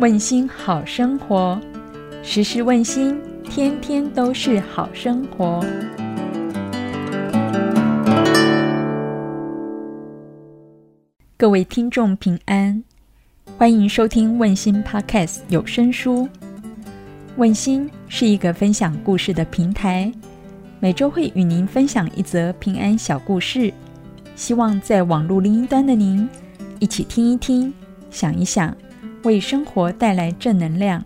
问心好生活，时时问心，天天都是好生活。各位听众平安，欢迎收听问心 Podcast 有声书。问心是一个分享故事的平台，每周会与您分享一则平安小故事，希望在网络另一端的您一起听一听，想一想。为生活带来正能量。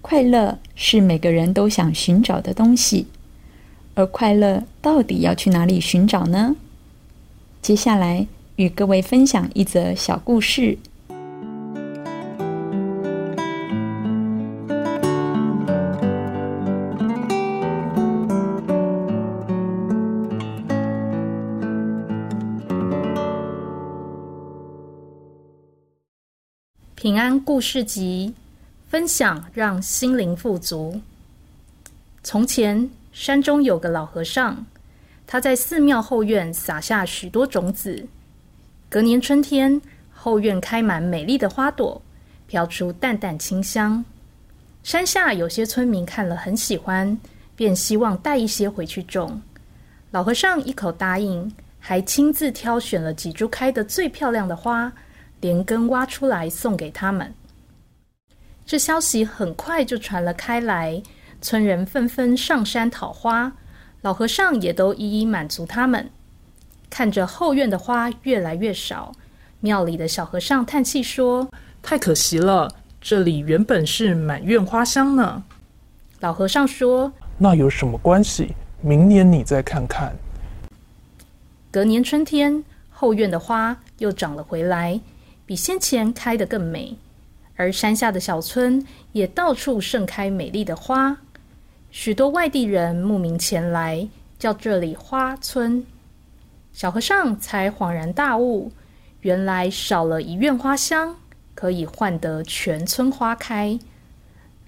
快乐是每个人都想寻找的东西，而快乐到底要去哪里寻找呢？接下来与各位分享一则小故事。平安故事集，分享让心灵富足。从前，山中有个老和尚，他在寺庙后院撒下许多种子。隔年春天，后院开满美丽的花朵，飘出淡淡清香。山下有些村民看了很喜欢，便希望带一些回去种。老和尚一口答应，还亲自挑选了几株开得最漂亮的花。连根挖出来送给他们。这消息很快就传了开来，村人纷纷上山讨花，老和尚也都一一满足他们。看着后院的花越来越少，庙里的小和尚叹气说：“太可惜了，这里原本是满院花香呢。”老和尚说：“那有什么关系？明年你再看看。”隔年春天，后院的花又长了回来。比先前开得更美，而山下的小村也到处盛开美丽的花，许多外地人慕名前来，叫这里花村。小和尚才恍然大悟，原来少了一院花香，可以换得全村花开。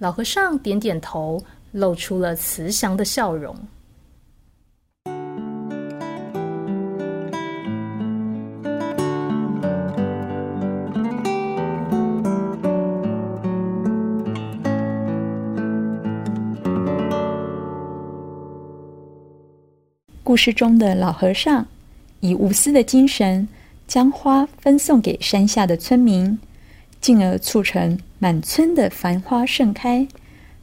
老和尚点点头，露出了慈祥的笑容。故事中的老和尚以无私的精神，将花分送给山下的村民，进而促成满村的繁花盛开，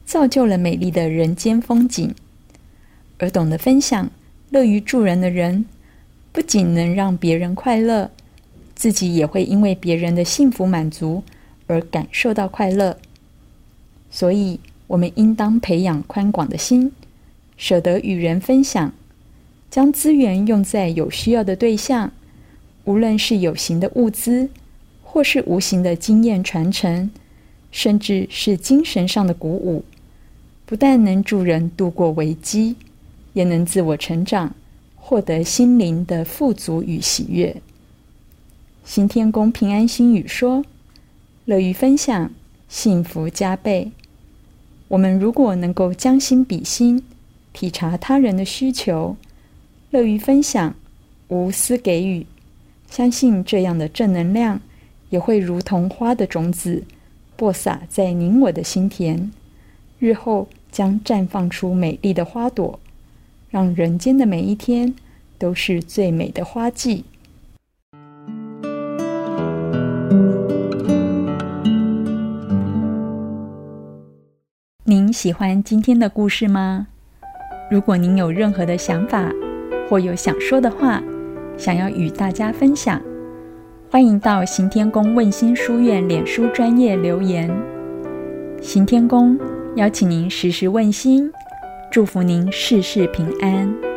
造就了美丽的人间风景。而懂得分享、乐于助人的人，不仅能让别人快乐，自己也会因为别人的幸福满足而感受到快乐。所以，我们应当培养宽广的心，舍得与人分享。将资源用在有需要的对象，无论是有形的物资，或是无形的经验传承，甚至是精神上的鼓舞，不但能助人度过危机，也能自我成长，获得心灵的富足与喜悦。新天宫平安心语说：“乐于分享，幸福加倍。”我们如果能够将心比心，体察他人的需求。乐于分享，无私给予，相信这样的正能量也会如同花的种子，播撒在您我的心田，日后将绽放出美丽的花朵，让人间的每一天都是最美的花季。您喜欢今天的故事吗？如果您有任何的想法，或有想说的话，想要与大家分享，欢迎到行天宫问心书院脸书专业留言。行天宫邀请您时时问心，祝福您事事平安。